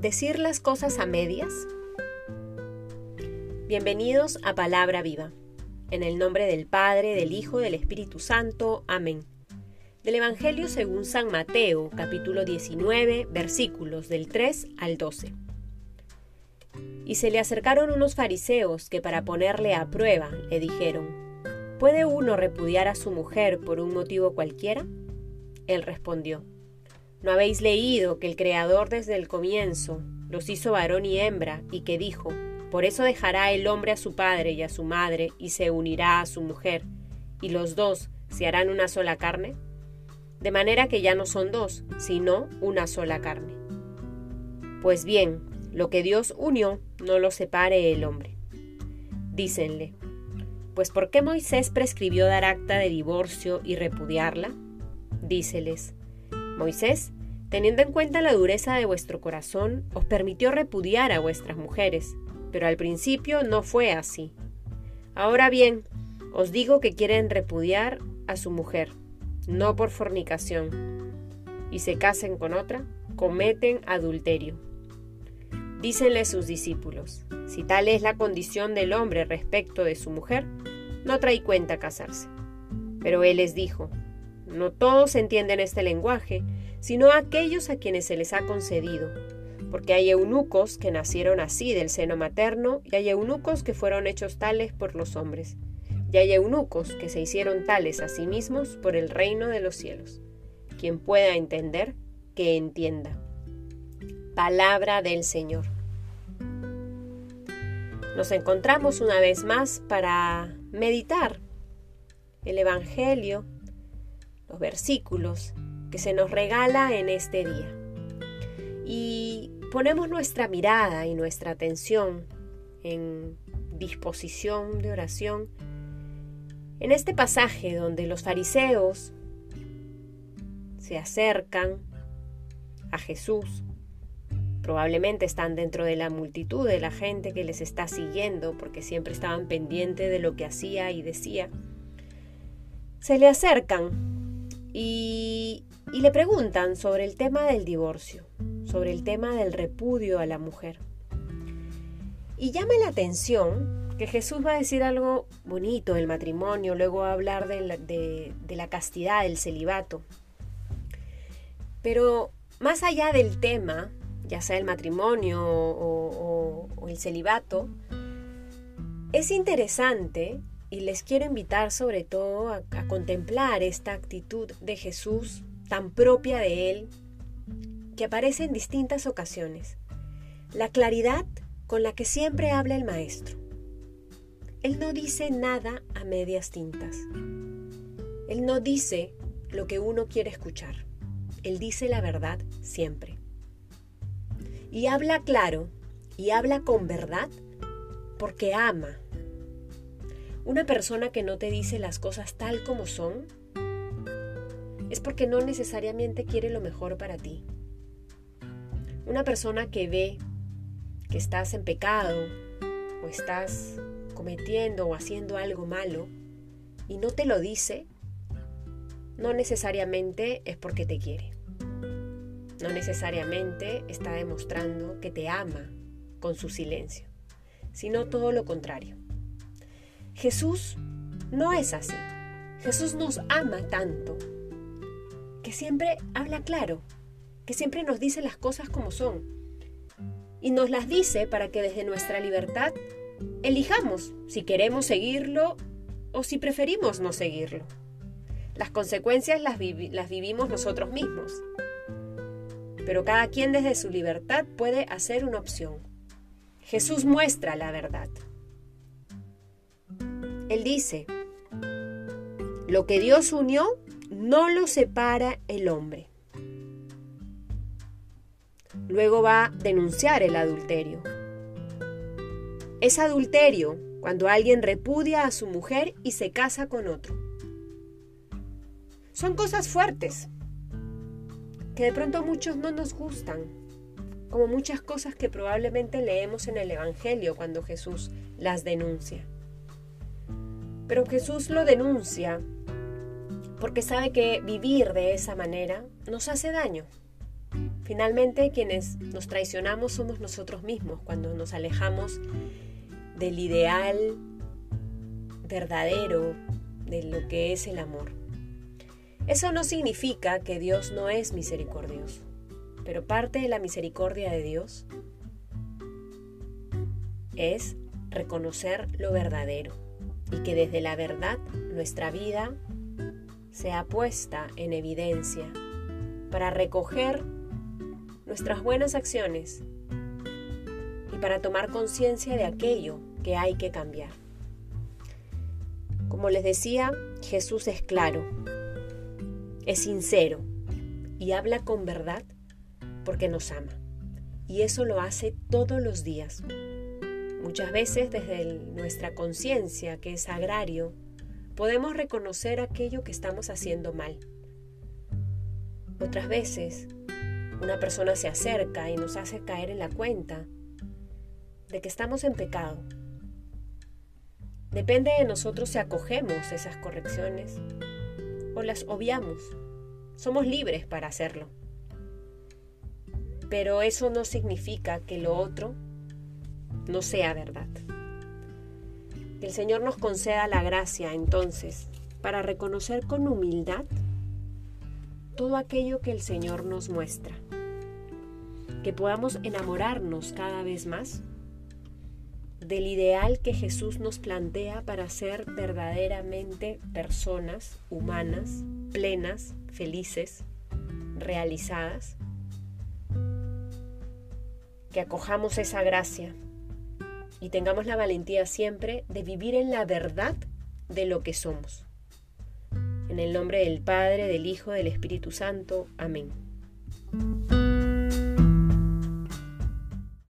decir las cosas a medias? Bienvenidos a Palabra Viva. En el nombre del Padre, del Hijo, del Espíritu Santo. Amén. Del Evangelio según San Mateo, capítulo 19, versículos del 3 al 12. Y se le acercaron unos fariseos que para ponerle a prueba le dijeron, ¿puede uno repudiar a su mujer por un motivo cualquiera? Él respondió, ¿no habéis leído que el Creador desde el comienzo los hizo varón y hembra y que dijo, por eso dejará el hombre a su padre y a su madre y se unirá a su mujer, y los dos se harán una sola carne? De manera que ya no son dos, sino una sola carne. Pues bien, lo que Dios unió, no lo separe el hombre. Dícenle, pues ¿por qué Moisés prescribió dar acta de divorcio y repudiarla? Díceles, Moisés, teniendo en cuenta la dureza de vuestro corazón, os permitió repudiar a vuestras mujeres, pero al principio no fue así. Ahora bien, os digo que quieren repudiar a su mujer, no por fornicación, y se casen con otra, cometen adulterio. Dícenle sus discípulos, si tal es la condición del hombre respecto de su mujer, no trae cuenta casarse. Pero él les dijo, no todos entienden este lenguaje, sino aquellos a quienes se les ha concedido, porque hay eunucos que nacieron así del seno materno, y hay eunucos que fueron hechos tales por los hombres, y hay eunucos que se hicieron tales a sí mismos por el reino de los cielos. Quien pueda entender, que entienda. Palabra del Señor. Nos encontramos una vez más para meditar el Evangelio, los versículos que se nos regala en este día. Y ponemos nuestra mirada y nuestra atención en disposición de oración en este pasaje donde los fariseos se acercan a Jesús Probablemente están dentro de la multitud de la gente que les está siguiendo porque siempre estaban pendientes de lo que hacía y decía. Se le acercan y, le preguntan sobre el tema del divorcio, sobre el tema del repudio a la mujer. Y llama la atención que Jesús va a decir algo bonito del matrimonio, luego va a hablar de la, de la castidad, del celibato. Pero más allá del tema, ya sea el matrimonio o, el celibato, es interesante y les quiero invitar sobre todo a, contemplar esta actitud de Jesús tan propia de Él, que aparece en distintas ocasiones. La claridad con la que siempre habla el Maestro. Él no dice nada a medias tintas. Él no dice lo que uno quiere escuchar. Él dice la verdad siempre y habla claro y habla con verdad porque ama. Una persona que no te dice las cosas tal como son es porque no necesariamente quiere lo mejor para ti. Una persona que ve que estás en pecado o estás cometiendo o haciendo algo malo y no te lo dice, no necesariamente es porque te quiere. No necesariamente está demostrando que te ama con su silencio, sino todo lo contrario. Jesús no es así. Jesús nos ama tanto que siempre habla claro, que siempre nos dice las cosas como son. Y nos las dice para que desde nuestra libertad elijamos si queremos seguirlo o si preferimos no seguirlo. Las consecuencias las, las vivimos nosotros mismos pero cada quien desde su libertad puede hacer una opción. Jesús muestra la verdad. Él dice, lo que Dios unió no lo separa el hombre. Luego va a denunciar el adulterio. Es adulterio cuando alguien repudia a su mujer y se casa con otro. Son cosas fuertes, que de pronto muchos no nos gustan, como muchas cosas que probablemente leemos en el Evangelio cuando Jesús las denuncia. Pero Jesús lo denuncia porque sabe que vivir de esa manera nos hace daño. Finalmente, quienes nos traicionamos somos nosotros mismos cuando nos alejamos del ideal verdadero de lo que es el amor. Eso no significa que Dios no es misericordioso, pero parte de la misericordia de Dios es reconocer lo verdadero y que desde la verdad nuestra vida sea puesta en evidencia para recoger nuestras buenas acciones y para tomar conciencia de aquello que hay que cambiar. Como les decía, Jesús es claro, es sincero y habla con verdad porque nos ama. Y eso lo hace todos los días. Muchas veces desde nuestra conciencia, que es agrario, podemos reconocer aquello que estamos haciendo mal. Otras veces, una persona se acerca y nos hace caer en la cuenta de que estamos en pecado. Depende de nosotros si acogemos esas correcciones o las obviamos. Somos libres para hacerlo. Pero eso no significa que lo otro no sea verdad. Que el Señor nos conceda la gracia entonces para reconocer con humildad todo aquello que el Señor nos muestra. Que podamos enamorarnos cada vez más del ideal que Jesús nos plantea para ser verdaderamente personas humanas, plenas, felices, realizadas. Que acojamos esa gracia y tengamos la valentía siempre de vivir en la verdad de lo que somos. En el nombre del Padre, del Hijo, del Espíritu Santo. Amén.